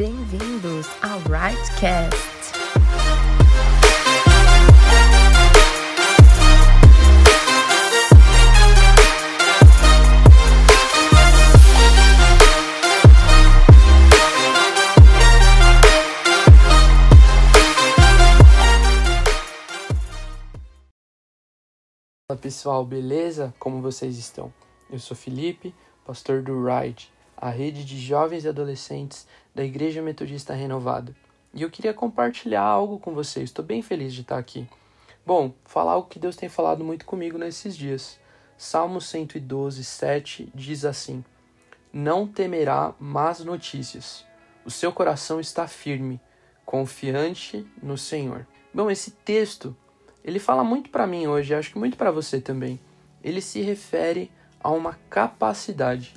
Bem-vindos ao Rightcast. Fala pessoal, beleza? Como vocês estão? Eu sou Felipe, pastor do Ride, a rede de jovens e adolescentes da Igreja Metodista Renovada. E eu queria compartilhar algo com vocês, estou bem feliz de estar aqui. Bom, falar algo que Deus tem falado muito comigo nesses dias. Salmo 112, 7 diz assim: Não temerá más notícias, o seu coração está firme, confiante no Senhor. Bom, esse texto ele fala muito para mim hoje, acho que muito para você também. Ele se refere a uma capacidade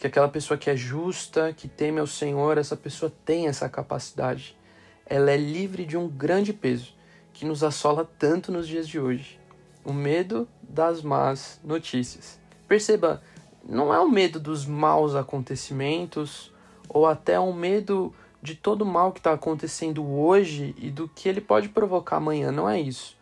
que aquela pessoa que é justa, que teme ao Senhor, essa pessoa tem essa capacidade. Ela é livre de um grande peso que nos assola tanto nos dias de hoje. O medo das más notícias. Perceba, não é o medo dos maus acontecimentos ou até um medo de todo o mal que está acontecendo hoje e do que ele pode provocar amanhã. Não é isso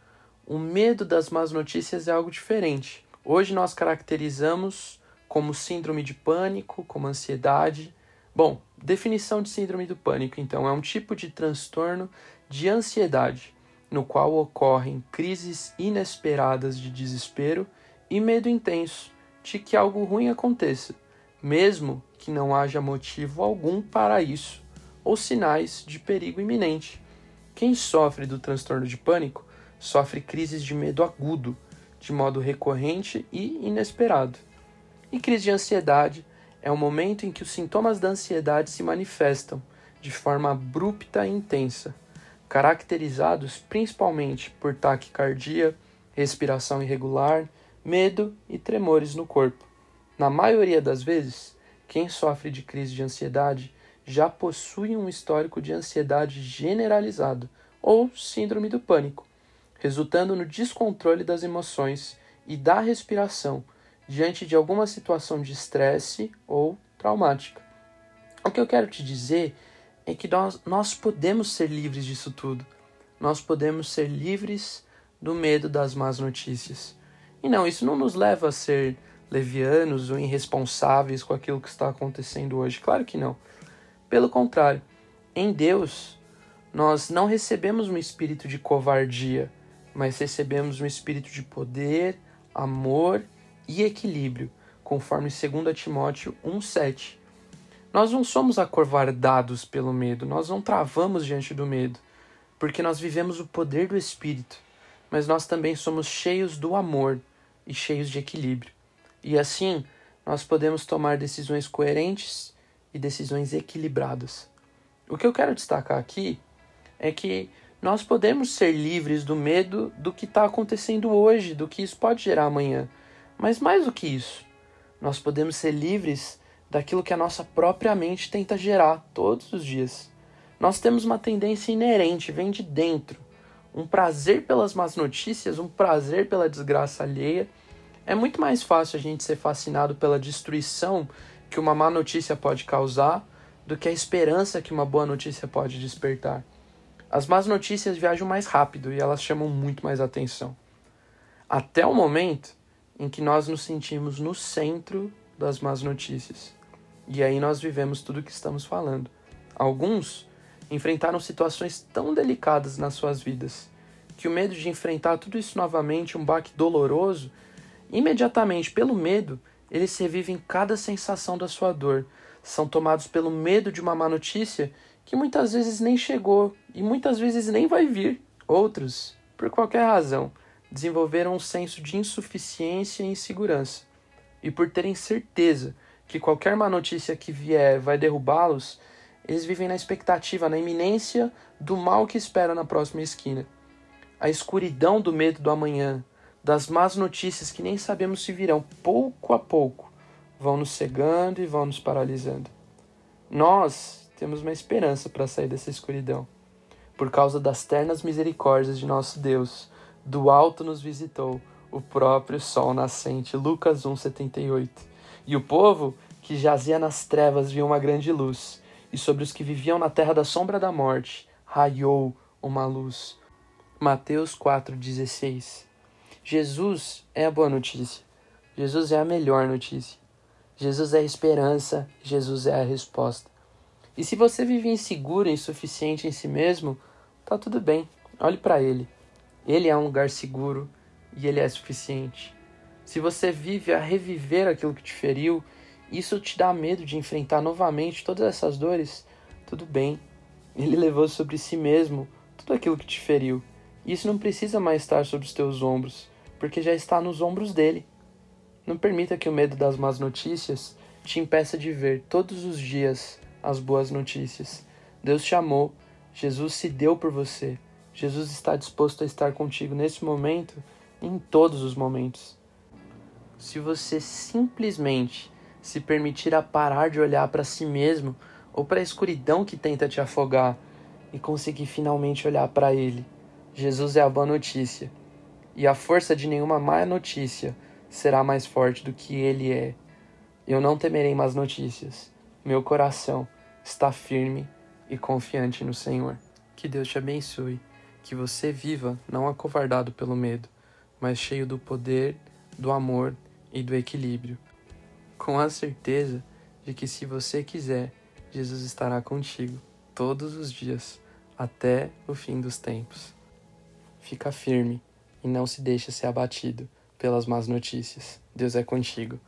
o medo das más notícias é algo diferente. Hoje nós caracterizamos como síndrome de pânico, como ansiedade. Bom, definição de síndrome do pânico, então, é um tipo de transtorno de ansiedade, no qual ocorrem crises inesperadas de desespero e medo intenso de que algo ruim aconteça, mesmo que não haja motivo algum para isso, ou sinais de perigo iminente. Quem sofre do transtorno de pânico sofre crises de medo agudo, de modo recorrente e inesperado. E crise de ansiedade é o momento em que os sintomas da ansiedade se manifestam de forma abrupta e intensa, caracterizados principalmente por taquicardia, respiração irregular, medo e tremores no corpo. Na maioria das vezes, quem sofre de crise de ansiedade já possui um histórico de ansiedade generalizado ou síndrome do pânico, resultando no descontrole das emoções e da respiração diante de alguma situação de estresse ou traumática. O que eu quero te dizer é que nós, nós podemos ser livres disso tudo. Nós podemos ser livres do medo das más notícias. E não, isso não nos leva a ser levianos ou irresponsáveis com aquilo que está acontecendo hoje. Claro que não. Pelo contrário, em Deus, nós não recebemos um espírito de covardia, mas recebemos um espírito de poder, amor e equilíbrio, conforme 2 Timóteo 1,7. Nós não somos acorvardados pelo medo, nós não travamos diante do medo, porque nós vivemos o poder do Espírito, mas nós também somos cheios do amor e cheios de equilíbrio. E assim, nós podemos tomar decisões coerentes e decisões equilibradas. O que eu quero destacar aqui é que nós podemos ser livres do medo do que está acontecendo hoje, do que isso pode gerar amanhã. Mas mais do que isso, nós podemos ser livres daquilo que a nossa própria mente tenta gerar todos os dias. Nós temos uma tendência inerente, vem de dentro. Um prazer pelas más notícias, um prazer pela desgraça alheia. É muito mais fácil a gente ser fascinado pela destruição que uma má notícia pode causar do que a esperança que uma boa notícia pode despertar. As más notícias viajam mais rápido e elas chamam muito mais atenção. Até o momento em que nós nos sentimos no centro das más notícias. E aí nós vivemos tudo o que estamos falando. Alguns enfrentaram situações tão delicadas nas suas vidas que o medo de enfrentar tudo isso novamente, um baque doloroso, imediatamente pelo medo, eles revivem cada sensação da sua dor. São tomados pelo medo de uma má notícia que muitas vezes nem chegou e muitas vezes nem vai vir. Outros, por qualquer razão, desenvolveram um senso de insuficiência e insegurança. E por terem certeza que qualquer má notícia que vier vai derrubá-los, eles vivem na expectativa, na iminência do mal que espera na próxima esquina. A escuridão do medo do amanhã, das más notícias que nem sabemos se virão, pouco a pouco, vão nos cegando e vão nos paralisando. Nós temos uma esperança para sair dessa escuridão. Por causa das ternas misericórdias de nosso Deus, do alto nos visitou o próprio sol nascente. Lucas 1:78. E o povo que jazia nas trevas viu uma grande luz, e sobre os que viviam na terra da sombra da morte raiou uma luz. Mateus 4,16 Jesus é a boa notícia. Jesus é a melhor notícia. Jesus é a esperança, Jesus é a resposta. E se você vive inseguro, insuficiente em si mesmo, tá tudo bem. Olhe para ele. Ele é um lugar seguro e ele é suficiente. Se você vive a reviver aquilo que te feriu, isso te dá medo de enfrentar novamente todas essas dores, tudo bem. Ele levou sobre si mesmo tudo aquilo que te feriu. Isso não precisa mais estar sobre os teus ombros, porque já está nos ombros dele. Não permita que o medo das más notícias te impeça de ver todos os dias as boas notícias. Deus te amou, Jesus se deu por você, Jesus está disposto a estar contigo nesse momento em todos os momentos. Se você simplesmente se permitir a parar de olhar para si mesmo ou para a escuridão que tenta te afogar e conseguir finalmente olhar para Ele, Jesus é a boa notícia. E a força de nenhuma má notícia será mais forte do que Ele é. Eu não temerei más notícias. Meu coração está firme e confiante no Senhor. Que Deus te abençoe que você viva não acovardado pelo medo, mas cheio do poder, do amor e do equilíbrio. Com a certeza de que, se você quiser, Jesus estará contigo todos os dias, até o fim dos tempos. Fica firme e não se deixe ser abatido pelas más notícias. Deus é contigo.